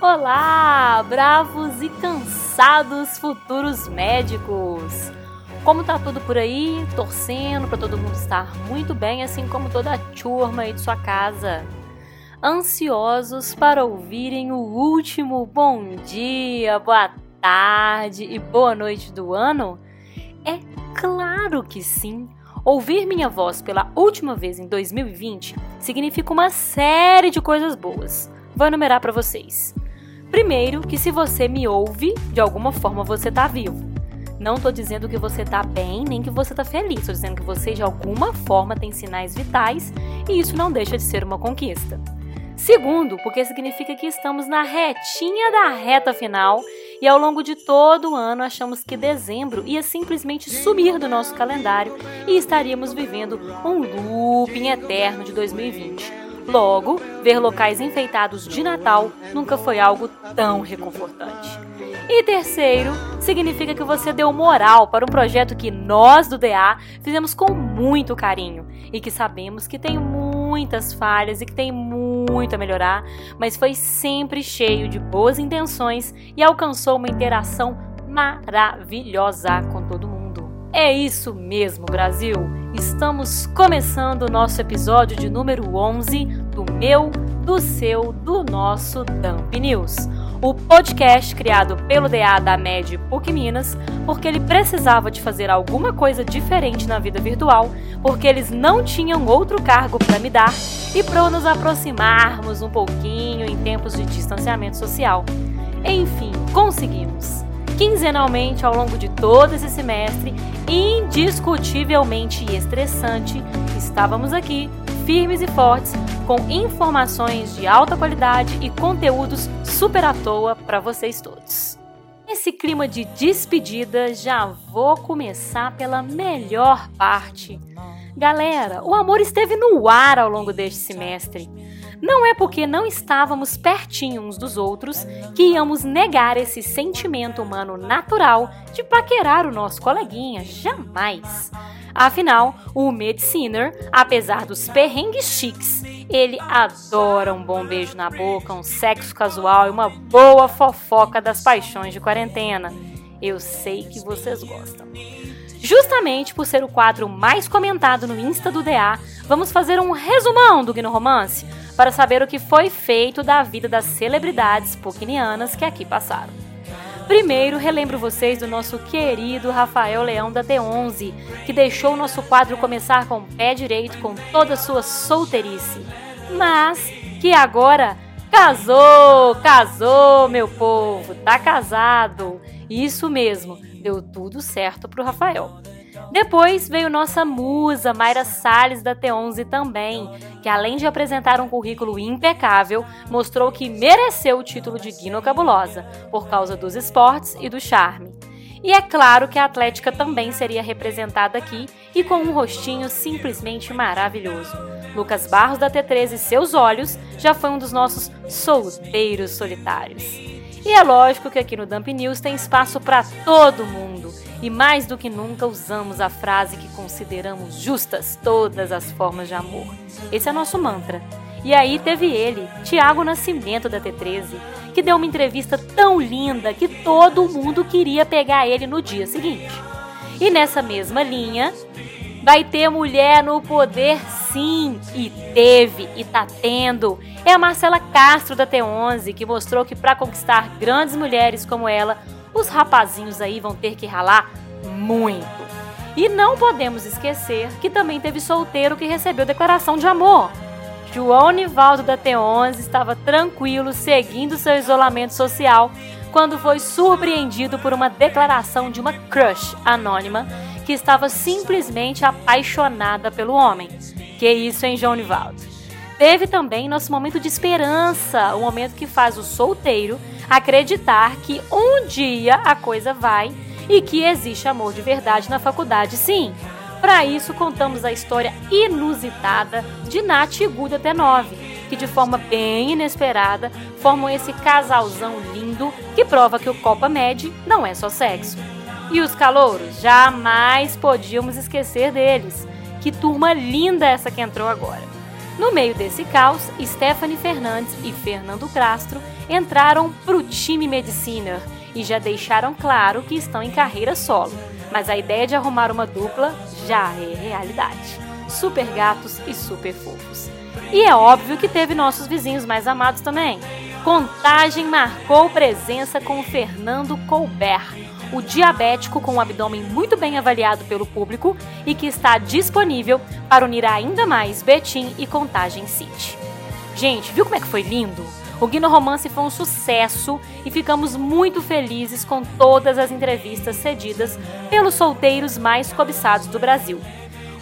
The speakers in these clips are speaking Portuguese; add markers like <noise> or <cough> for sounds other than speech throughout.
Olá, bravos e cansados futuros médicos! Como tá tudo por aí? Torcendo para todo mundo estar muito bem, assim como toda a turma aí de sua casa. Ansiosos para ouvirem o último bom dia, boa tarde e boa noite do ano? É claro que sim! Ouvir minha voz pela última vez em 2020 significa uma série de coisas boas. Vou enumerar para vocês. Primeiro, que se você me ouve, de alguma forma você tá vivo. Não tô dizendo que você tá bem, nem que você tá feliz, tô dizendo que você de alguma forma tem sinais vitais e isso não deixa de ser uma conquista. Segundo, porque significa que estamos na retinha da reta final e ao longo de todo o ano achamos que dezembro ia simplesmente sumir do nosso calendário e estaríamos vivendo um looping eterno de 2020 Logo, ver locais enfeitados de Natal nunca foi algo tão reconfortante. E terceiro, significa que você deu moral para um projeto que nós do DA fizemos com muito carinho e que sabemos que tem muitas falhas e que tem muito a melhorar, mas foi sempre cheio de boas intenções e alcançou uma interação maravilhosa com todo mundo. É isso mesmo, Brasil! Estamos começando o nosso episódio de número 11 do meu, do seu, do nosso Dump News. O podcast criado pelo DA da MED PUC Minas, porque ele precisava de fazer alguma coisa diferente na vida virtual, porque eles não tinham outro cargo para me dar e para nos aproximarmos um pouquinho em tempos de distanciamento social. Enfim, conseguimos quinzenalmente ao longo de todo esse semestre, indiscutivelmente estressante, estávamos aqui, firmes e fortes, com informações de alta qualidade e conteúdos super à toa para vocês todos. Nesse clima de despedida, já vou começar pela melhor parte. Galera, o amor esteve no ar ao longo deste semestre. Não é porque não estávamos pertinho uns dos outros que íamos negar esse sentimento humano natural de paquerar o nosso coleguinha, jamais. Afinal, o Mediciner, apesar dos perrengues chiques, ele adora um bom beijo na boca, um sexo casual e uma boa fofoca das paixões de quarentena. Eu sei que vocês gostam. Justamente por ser o quadro mais comentado no Insta do DA, vamos fazer um resumão do Gno Romance para saber o que foi feito da vida das celebridades pokinianas que aqui passaram. Primeiro, relembro vocês do nosso querido Rafael Leão da T11, que deixou o nosso quadro começar com o pé direito com toda a sua solteirice, mas que agora casou, casou, meu povo, tá casado. Isso mesmo, deu tudo certo pro Rafael. Depois veio nossa musa Mayra Salles da T11 também, que além de apresentar um currículo impecável, mostrou que mereceu o título de Guino Cabulosa, por causa dos esportes e do charme. E é claro que a Atlética também seria representada aqui e com um rostinho simplesmente maravilhoso. Lucas Barros da T13 e seus olhos já foi um dos nossos solteiros solitários. E é lógico que aqui no Dump News tem espaço para todo mundo. E mais do que nunca usamos a frase que consideramos justas todas as formas de amor. Esse é nosso mantra. E aí teve ele, Tiago Nascimento da T13, que deu uma entrevista tão linda que todo mundo queria pegar ele no dia seguinte. E nessa mesma linha, vai ter mulher no poder sim, e teve e tá tendo é a Marcela Castro da T11, que mostrou que para conquistar grandes mulheres como ela, os rapazinhos aí vão ter que ralar muito. E não podemos esquecer que também teve solteiro que recebeu declaração de amor. João Nivaldo da T11 estava tranquilo seguindo seu isolamento social quando foi surpreendido por uma declaração de uma crush anônima que estava simplesmente apaixonada pelo homem. Que isso, hein, João Nivaldo? Teve também nosso momento de esperança, o momento que faz o solteiro acreditar que um dia a coisa vai e que existe amor de verdade na faculdade, sim. Para isso, contamos a história inusitada de Nath e Guda T9, que de forma bem inesperada formam esse casalzão lindo que prova que o Copa Med não é só sexo. E os calouros? Jamais podíamos esquecer deles. Que turma linda essa que entrou agora. No meio desse caos, Stephanie Fernandes e Fernando Castro entraram pro time Mediciner e já deixaram claro que estão em carreira solo, mas a ideia de arrumar uma dupla já é realidade. Super gatos e super fofos. E é óbvio que teve nossos vizinhos mais amados também. Contagem marcou presença com Fernando Colbert, o diabético com o abdômen muito bem avaliado pelo público e que está disponível para unir ainda mais Betim e Contagem City. Gente, viu como é que foi lindo? O Guino Romance foi um sucesso e ficamos muito felizes com todas as entrevistas cedidas pelos solteiros mais cobiçados do Brasil.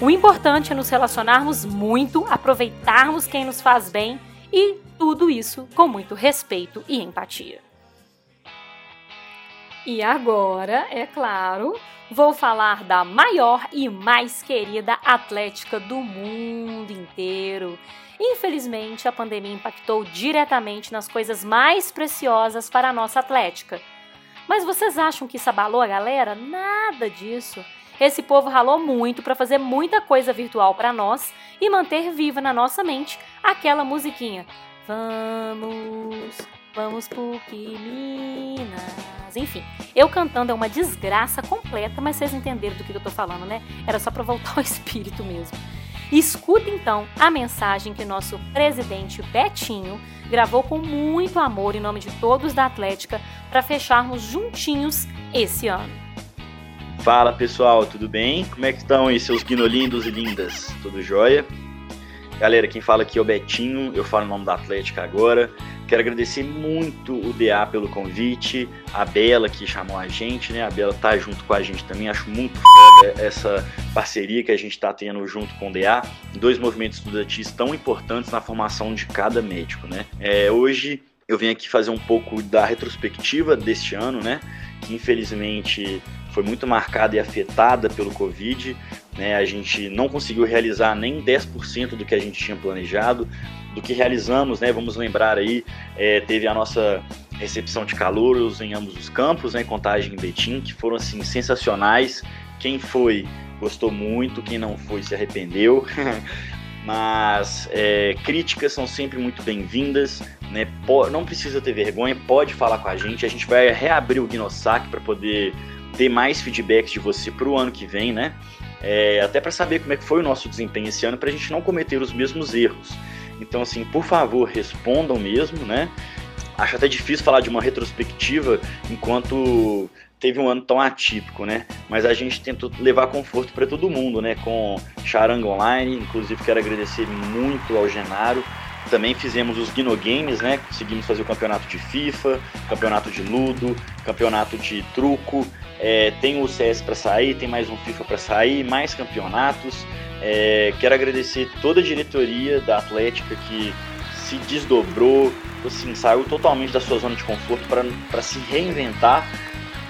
O importante é nos relacionarmos muito, aproveitarmos quem nos faz bem e tudo isso com muito respeito e empatia. E agora, é claro, vou falar da maior e mais querida atlética do mundo inteiro. Infelizmente, a pandemia impactou diretamente nas coisas mais preciosas para a nossa atlética. Mas vocês acham que isso abalou a galera? Nada disso. Esse povo ralou muito para fazer muita coisa virtual para nós e manter viva na nossa mente aquela musiquinha. Vamos, vamos PUC Minas enfim. Eu cantando é uma desgraça completa, mas vocês entenderam do que eu tô falando, né? Era só para voltar <laughs> ao espírito mesmo. Escuta então a mensagem que nosso presidente Betinho gravou com muito amor em nome de todos da Atlética para fecharmos juntinhos esse ano. Fala pessoal, tudo bem? Como é que estão aí seus guinolindos e lindas? Tudo jóia? Galera, quem fala aqui é o Betinho, eu falo em nome da Atlética agora. Quero agradecer muito o DA pelo convite, a Bela que chamou a gente, né? A Bela tá junto com a gente também, acho muito foda essa parceria que a gente tá tendo junto com o DA. Dois movimentos estudantis tão importantes na formação de cada médico, né? É, hoje eu venho aqui fazer um pouco da retrospectiva deste ano, né? Que infelizmente foi muito marcada e afetada pelo Covid. Né? A gente não conseguiu realizar nem 10% do que a gente tinha planejado do que realizamos, né? Vamos lembrar aí, é, teve a nossa recepção de calouros em ambos os campos, né? Contagem em Betim, que foram assim sensacionais. Quem foi gostou muito, quem não foi se arrependeu. <laughs> Mas é, críticas são sempre muito bem-vindas, né? não precisa ter vergonha, pode falar com a gente. A gente vai reabrir o Guinossac para poder ter mais feedbacks de você para o ano que vem, né? É, até para saber como é que foi o nosso desempenho esse ano, para a gente não cometer os mesmos erros. Então, assim, por favor, respondam mesmo, né? Acho até difícil falar de uma retrospectiva enquanto teve um ano tão atípico, né? Mas a gente tentou levar conforto para todo mundo, né? Com Charanga Online, inclusive quero agradecer muito ao Genaro. Também fizemos os Guino Games, né? Conseguimos fazer o campeonato de FIFA, campeonato de Ludo, campeonato de truco. É, tem o CS para sair, tem mais um FIFA para sair, mais campeonatos. É, quero agradecer toda a diretoria da Atlética que se desdobrou, assim, saiu totalmente da sua zona de conforto para se reinventar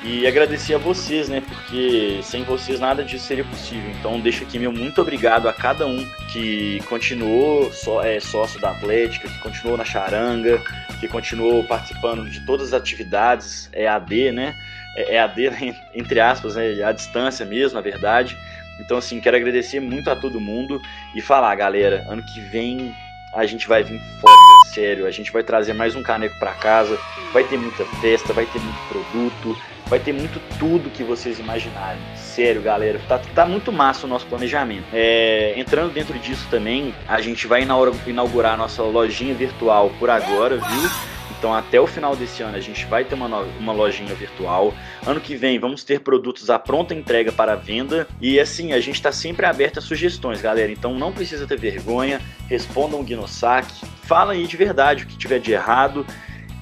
e agradecer a vocês, né? Porque sem vocês nada disso seria possível. Então deixo aqui meu muito obrigado a cada um que continuou só, é, sócio da Atlética, que continuou na charanga, que continuou participando de todas as atividades EAD, né? É, EAD <laughs> entre aspas, né? À distância mesmo, na verdade. Então, assim, quero agradecer muito a todo mundo e falar, galera, ano que vem a gente vai vir foda, sério. A gente vai trazer mais um caneco para casa, vai ter muita festa, vai ter muito produto, vai ter muito tudo que vocês imaginarem. Sério, galera, tá, tá muito massa o nosso planejamento. É, entrando dentro disso também, a gente vai inaugurar a nossa lojinha virtual por agora, viu? Então, até o final desse ano, a gente vai ter uma, uma lojinha virtual. Ano que vem, vamos ter produtos à pronta entrega para venda. E assim, a gente está sempre aberto a sugestões, galera. Então, não precisa ter vergonha. Respondam o Guinossac. Fala aí de verdade o que tiver de errado.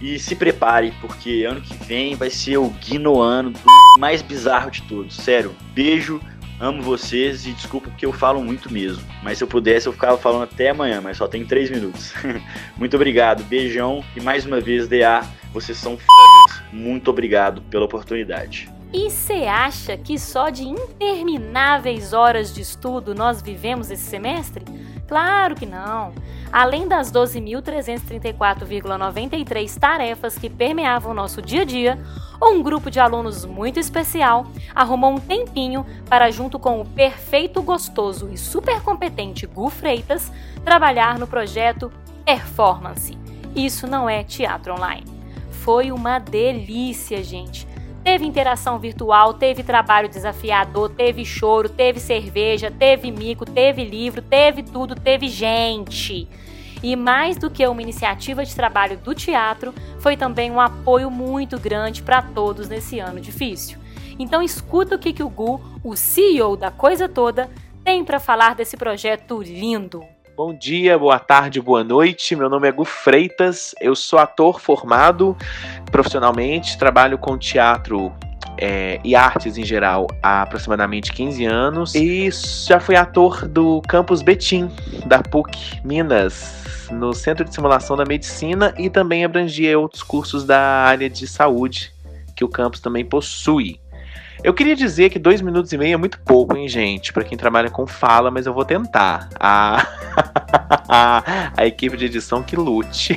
E se prepare, porque ano que vem vai ser o Guinoano mais bizarro de todos. Sério, beijo Amo vocês e desculpa porque eu falo muito mesmo. Mas se eu pudesse, eu ficava falando até amanhã, mas só tem três minutos. <laughs> muito obrigado, beijão e mais uma vez, DA, vocês são fodas. Muito obrigado pela oportunidade. E você acha que só de intermináveis horas de estudo nós vivemos esse semestre? Claro que não. Além das 12.334,93 tarefas que permeavam nosso dia a dia, um grupo de alunos muito especial arrumou um tempinho para, junto com o perfeito, gostoso e super competente Gu Freitas, trabalhar no projeto Performance. Isso não é teatro online. Foi uma delícia, gente. Teve interação virtual, teve trabalho desafiador, teve choro, teve cerveja, teve mico, teve livro, teve tudo, teve gente. E mais do que uma iniciativa de trabalho do teatro, foi também um apoio muito grande para todos nesse ano difícil. Então escuta o que, que o Gu, o CEO da coisa toda, tem para falar desse projeto lindo. Bom dia, boa tarde, boa noite. Meu nome é Gu Freitas, eu sou ator formado profissionalmente, trabalho com teatro é, e artes em geral há aproximadamente 15 anos e já fui ator do campus Betim, da PUC Minas, no Centro de Simulação da Medicina e também abrangia outros cursos da área de saúde que o campus também possui. Eu queria dizer que dois minutos e meio é muito pouco, hein, gente, para quem trabalha com fala, mas eu vou tentar. A, <laughs> a equipe de edição que lute.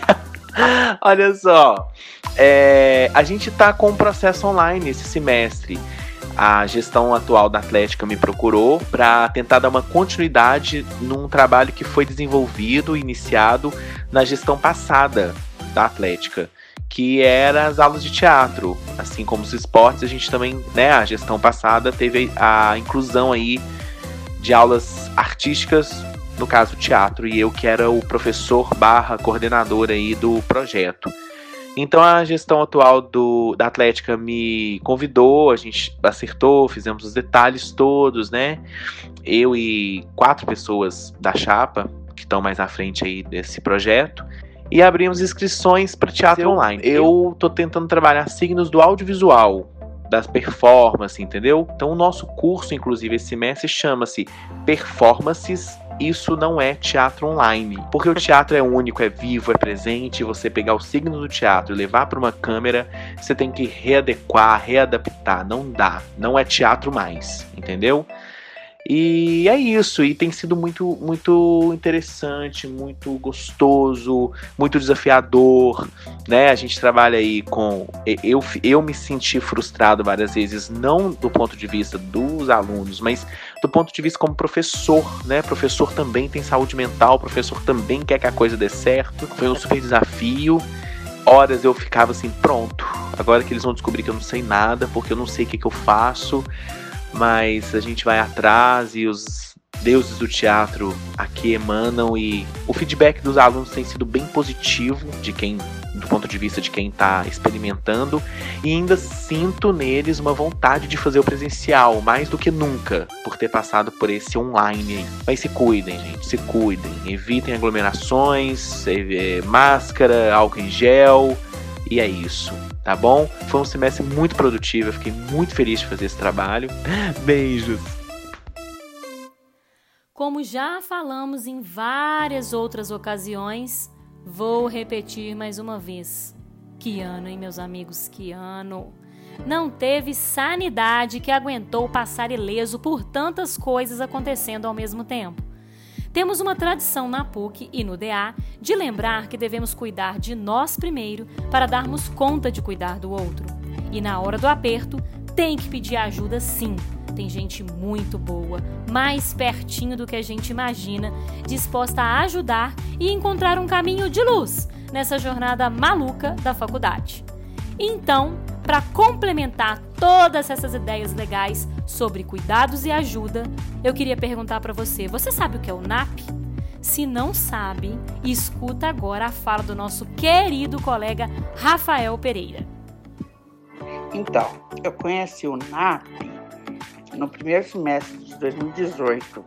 <laughs> Olha só, é, a gente está com um processo online esse semestre. A gestão atual da Atlética me procurou para tentar dar uma continuidade num trabalho que foi desenvolvido, iniciado na gestão passada da Atlética que era as aulas de teatro. Assim como os esportes, a gente também, né, a gestão passada teve a inclusão aí de aulas artísticas, no caso teatro, e eu que era o professor barra coordenador aí do projeto. Então a gestão atual do, da Atlética me convidou, a gente acertou, fizemos os detalhes todos, né? Eu e quatro pessoas da chapa que estão mais à frente aí desse projeto e abrimos inscrições para teatro eu, online. Eu tô tentando trabalhar signos do audiovisual, das performances, entendeu? Então o nosso curso, inclusive esse semestre, chama-se Performances isso não é teatro online. Porque o teatro é único, é vivo, é presente. Você pegar o signo do teatro e levar para uma câmera, você tem que readequar, readaptar. Não dá. Não é teatro mais, entendeu? E é isso, e tem sido muito, muito interessante, muito gostoso, muito desafiador, né? A gente trabalha aí com. Eu, eu me senti frustrado várias vezes, não do ponto de vista dos alunos, mas do ponto de vista como professor, né? Professor também tem saúde mental, professor também quer que a coisa dê certo. Foi um super desafio. Horas eu ficava assim, pronto. Agora que eles vão descobrir que eu não sei nada, porque eu não sei o que, que eu faço mas a gente vai atrás e os deuses do teatro aqui emanam e o feedback dos alunos tem sido bem positivo de quem do ponto de vista de quem está experimentando. E ainda sinto neles uma vontade de fazer o presencial mais do que nunca por ter passado por esse online. Mas se cuidem, gente, se cuidem, evitem aglomerações, é, máscara, álcool em gel e é isso tá bom? Foi um semestre muito produtivo, eu fiquei muito feliz de fazer esse trabalho. <laughs> Beijos! Como já falamos em várias outras ocasiões, vou repetir mais uma vez. Que ano, hein, meus amigos? Que ano! Não teve sanidade que aguentou passar ileso por tantas coisas acontecendo ao mesmo tempo. Temos uma tradição na PUC e no DA de lembrar que devemos cuidar de nós primeiro para darmos conta de cuidar do outro. E na hora do aperto, tem que pedir ajuda sim. Tem gente muito boa, mais pertinho do que a gente imagina, disposta a ajudar e encontrar um caminho de luz nessa jornada maluca da faculdade. Então, para complementar todas essas ideias legais sobre cuidados e ajuda, eu queria perguntar para você: você sabe o que é o NAP? Se não sabe, escuta agora a fala do nosso querido colega Rafael Pereira. Então, eu conheci o NAP no primeiro semestre de 2018,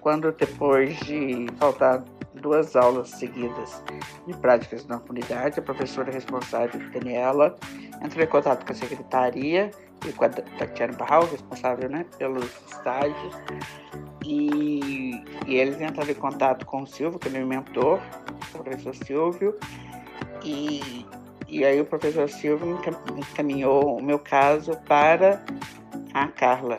quando depois de faltar duas aulas seguidas de práticas na comunidade. A professora responsável, Daniela, entrou em contato com a secretaria e com a Tatiana Barral, responsável né, pelos estágios. E, e eles entraram em contato com o Silvio, que é meu mentor, o professor Silvio. E, e aí o professor Silvio encaminhou o meu caso para a Carla,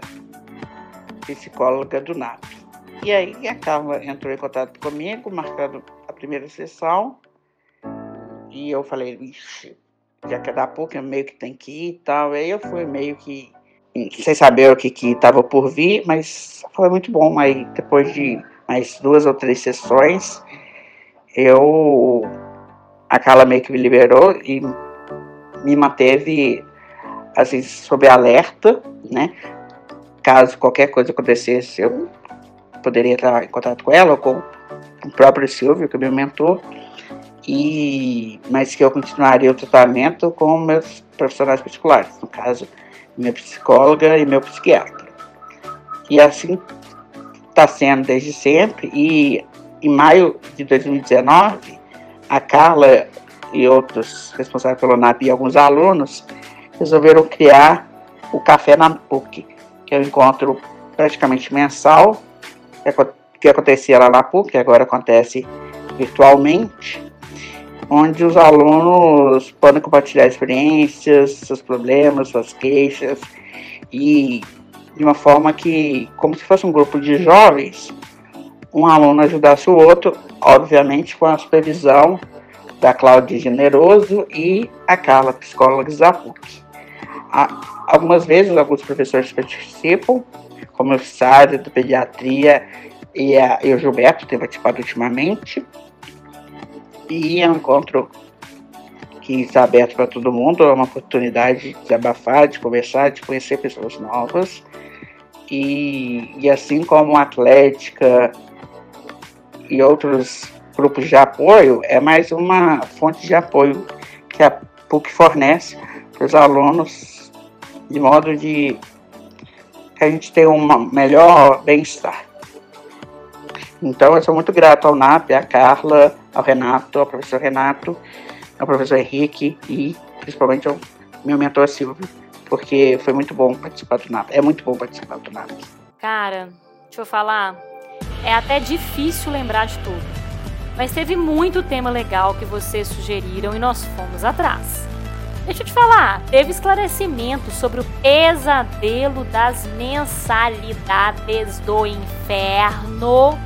psicóloga do NAP. E aí a Carla entrou em contato comigo, marcando a primeira sessão. E eu falei, vixe, já que é da PUC, meio que tem que ir e tal. Aí eu fui meio que sem saber o que estava por vir, mas foi muito bom. Aí depois de mais duas ou três sessões, eu a Carla meio que me liberou e me manteve assim sob alerta, né? Caso qualquer coisa acontecesse, eu poderia estar em contato com ela ou com o próprio Silvio, que é meu mentor, e mas que eu continuaria o tratamento com meus profissionais particulares, no caso, minha psicóloga e meu psiquiatra. E assim está sendo desde sempre. E em maio de 2019, a Carla e outros responsáveis pelo NAP e alguns alunos resolveram criar o Café na PUC, que é um encontro praticamente mensal, que acontecia lá na PUC, agora acontece virtualmente, onde os alunos podem compartilhar experiências, seus problemas, suas queixas, e de uma forma que, como se fosse um grupo de jovens, um aluno ajudasse o outro, obviamente com a supervisão da Cláudia Generoso e a Carla, psicóloga da PUC. Algumas vezes, alguns professores participam, como o Sário, da Pediatria, e, a, e o Gilberto tem participado ultimamente. E é um encontro que está aberto para todo mundo, é uma oportunidade de desabafar, de conversar, de conhecer pessoas novas. E, e assim como a Atlética e outros grupos de apoio, é mais uma fonte de apoio que a PUC fornece para os alunos, de modo de que a gente tenha um melhor bem-estar. Então, eu sou muito grato ao NAP, à Carla, ao Renato, ao professor Renato, ao professor Henrique e principalmente ao meu mentor Silvio, porque foi muito bom participar do NAP. É muito bom participar do NAP. Cara, deixa eu falar, é até difícil lembrar de tudo, mas teve muito tema legal que vocês sugeriram e nós fomos atrás. Deixa eu te falar, teve esclarecimento sobre o pesadelo das mensalidades do inferno.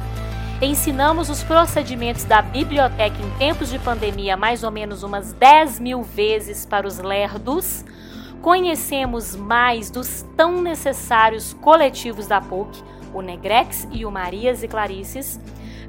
Ensinamos os procedimentos da biblioteca em tempos de pandemia mais ou menos umas 10 mil vezes para os lerdos, conhecemos mais dos tão necessários coletivos da PUC, o Negrex e o Marias e Clarices,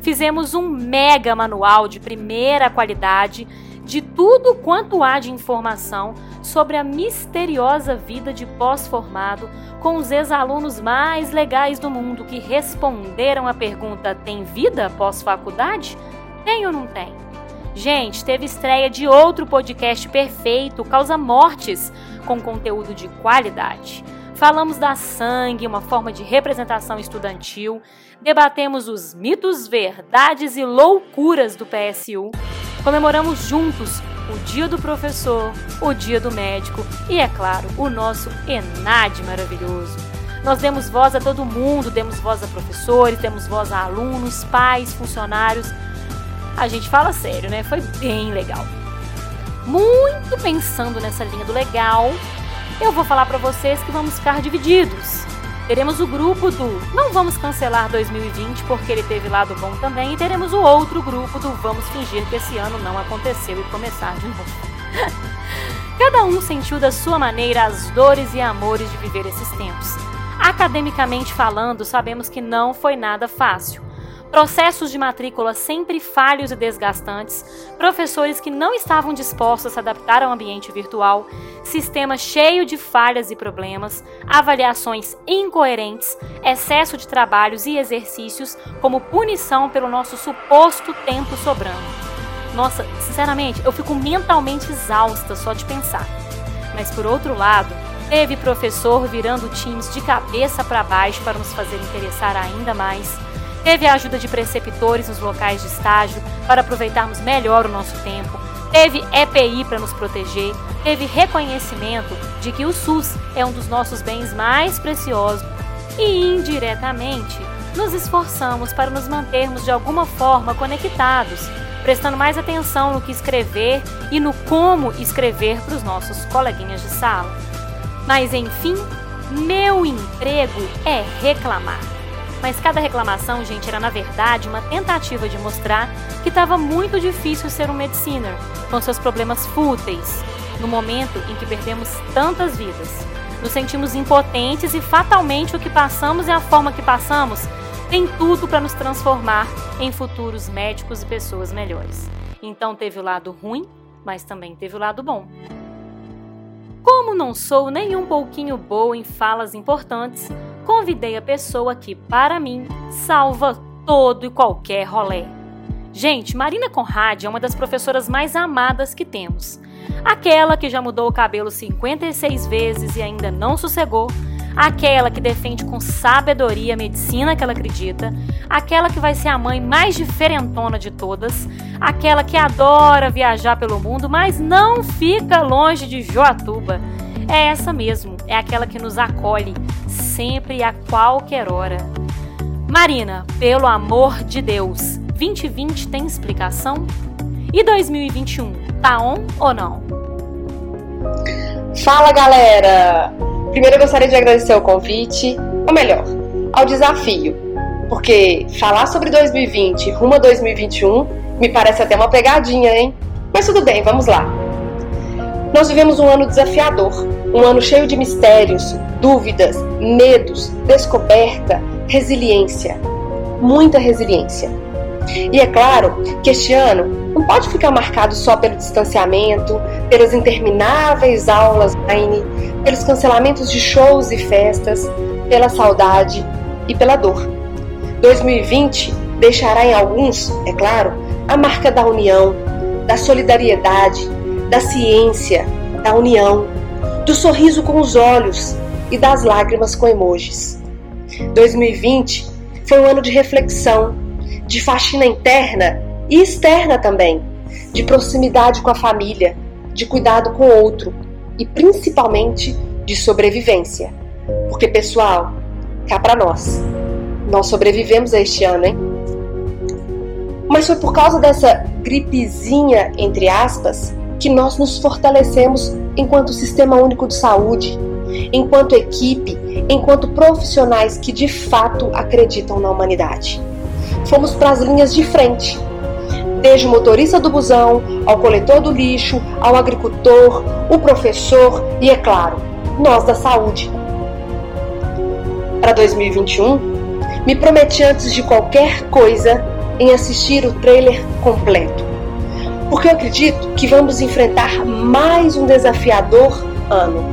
fizemos um mega manual de primeira qualidade de tudo quanto há de informação sobre a misteriosa vida de pós-formado com os ex-alunos mais legais do mundo que responderam a pergunta: tem vida pós-faculdade? Tem ou não tem? Gente, teve estreia de outro podcast perfeito, Causa Mortes, com conteúdo de qualidade. Falamos da sangue, uma forma de representação estudantil, debatemos os mitos, verdades e loucuras do PSU, comemoramos juntos o Dia do Professor, o Dia do Médico e, é claro, o nosso ENAD maravilhoso. Nós demos voz a todo mundo, demos voz a professores, demos voz a alunos, pais, funcionários. A gente fala sério, né? Foi bem legal. Muito pensando nessa linha do legal, eu vou falar para vocês que vamos ficar divididos. Teremos o grupo do Não Vamos Cancelar 2020 porque ele teve lado bom também. E teremos o outro grupo do Vamos Fingir que esse ano não aconteceu e começar de novo. <laughs> Cada um sentiu da sua maneira as dores e amores de viver esses tempos. Academicamente falando, sabemos que não foi nada fácil processos de matrícula sempre falhos e desgastantes, professores que não estavam dispostos a se adaptar ao ambiente virtual, sistema cheio de falhas e problemas, avaliações incoerentes, excesso de trabalhos e exercícios como punição pelo nosso suposto tempo sobrando. Nossa, sinceramente, eu fico mentalmente exausta só de pensar. Mas por outro lado, teve professor virando times de cabeça para baixo para nos fazer interessar ainda mais Teve a ajuda de preceptores nos locais de estágio para aproveitarmos melhor o nosso tempo. Teve EPI para nos proteger. Teve reconhecimento de que o SUS é um dos nossos bens mais preciosos. E indiretamente, nos esforçamos para nos mantermos de alguma forma conectados, prestando mais atenção no que escrever e no como escrever para os nossos coleguinhas de sala. Mas enfim, meu emprego é reclamar. Mas cada reclamação, gente, era na verdade uma tentativa de mostrar que estava muito difícil ser um mediciner, com seus problemas fúteis, no momento em que perdemos tantas vidas. Nos sentimos impotentes e fatalmente o que passamos e a forma que passamos tem tudo para nos transformar em futuros médicos e pessoas melhores. Então teve o lado ruim, mas também teve o lado bom. Como não sou nem um pouquinho boa em falas importantes, convidei a pessoa que, para mim, salva todo e qualquer rolê. Gente, Marina Conrad é uma das professoras mais amadas que temos. Aquela que já mudou o cabelo 56 vezes e ainda não sossegou, aquela que defende com sabedoria a medicina que ela acredita, aquela que vai ser a mãe mais diferentona de todas, aquela que adora viajar pelo mundo, mas não fica longe de Joatuba. É essa mesmo, é aquela que nos acolhe sempre e a qualquer hora. Marina, pelo amor de Deus, 2020 tem explicação? E 2021, tá on ou não? Fala galera! Primeiro eu gostaria de agradecer o convite, ou melhor, ao desafio, porque falar sobre 2020 rumo a 2021 me parece até uma pegadinha, hein? Mas tudo bem, vamos lá. Nós vivemos um ano desafiador, um ano cheio de mistérios, dúvidas, medos, descoberta, resiliência. Muita resiliência. E é claro que este ano não pode ficar marcado só pelo distanciamento, pelas intermináveis aulas online, pelos cancelamentos de shows e festas, pela saudade e pela dor. 2020 deixará em alguns, é claro, a marca da união, da solidariedade, da ciência, da união, do sorriso com os olhos e das lágrimas com emojis. 2020 foi um ano de reflexão, de faxina interna e externa também, de proximidade com a família, de cuidado com o outro e principalmente de sobrevivência. Porque, pessoal, cá para nós, nós sobrevivemos a este ano, hein? Mas foi por causa dessa gripezinha, entre aspas, que nós nos fortalecemos enquanto sistema único de saúde, enquanto equipe, enquanto profissionais que de fato acreditam na humanidade. Fomos para as linhas de frente desde o motorista do busão, ao coletor do lixo, ao agricultor, o professor e, é claro, nós da saúde. Para 2021, me prometi antes de qualquer coisa em assistir o trailer completo, porque eu acredito que vamos enfrentar mais um desafiador ano.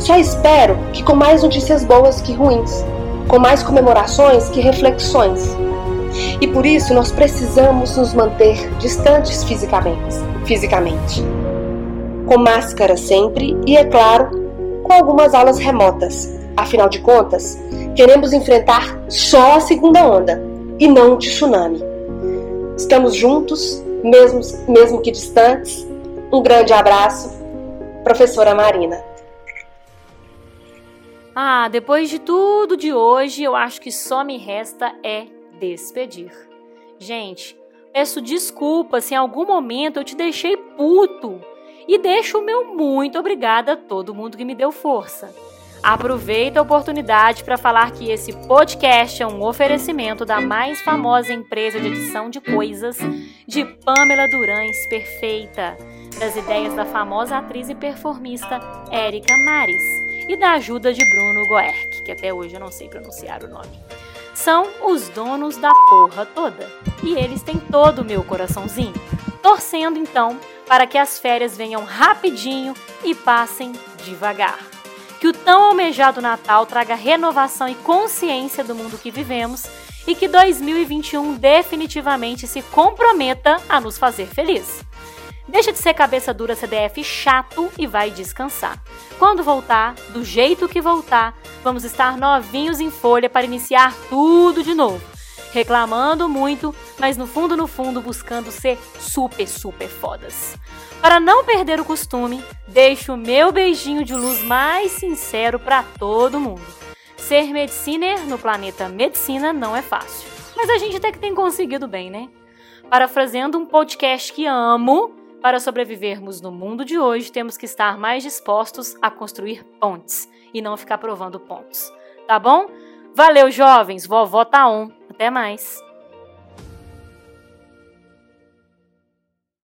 Só espero que com mais notícias boas que ruins, com mais comemorações que reflexões e por isso nós precisamos nos manter distantes fisicamente, fisicamente. Com máscara sempre e, é claro, com algumas aulas remotas. Afinal de contas, queremos enfrentar só a segunda onda e não o tsunami. Estamos juntos, mesmo, mesmo que distantes. Um grande abraço, professora Marina. Ah, depois de tudo de hoje, eu acho que só me resta é despedir. Gente, peço desculpa se em algum momento eu te deixei puto e deixo o meu muito obrigada a todo mundo que me deu força. Aproveito a oportunidade para falar que esse podcast é um oferecimento da mais famosa empresa de edição de coisas de Pamela Durães Perfeita, das ideias da famosa atriz e performista Érica Mares e da ajuda de Bruno Goerck, que até hoje eu não sei pronunciar o nome são os donos da porra toda. E eles têm todo o meu coraçãozinho. Torcendo então para que as férias venham rapidinho e passem devagar. Que o tão almejado Natal traga renovação e consciência do mundo que vivemos e que 2021 definitivamente se comprometa a nos fazer felizes. Deixa de ser cabeça dura CDF chato e vai descansar. Quando voltar, do jeito que voltar, vamos estar novinhos em folha para iniciar tudo de novo. Reclamando muito, mas no fundo, no fundo, buscando ser super, super fodas. Para não perder o costume, deixo o meu beijinho de luz mais sincero para todo mundo. Ser mediciner no planeta Medicina não é fácil, mas a gente até que tem conseguido bem, né? Parafraseando um podcast que amo, para sobrevivermos no mundo de hoje, temos que estar mais dispostos a construir pontes e não ficar provando pontos. Tá bom? Valeu, jovens. Vovó tá on. Até mais.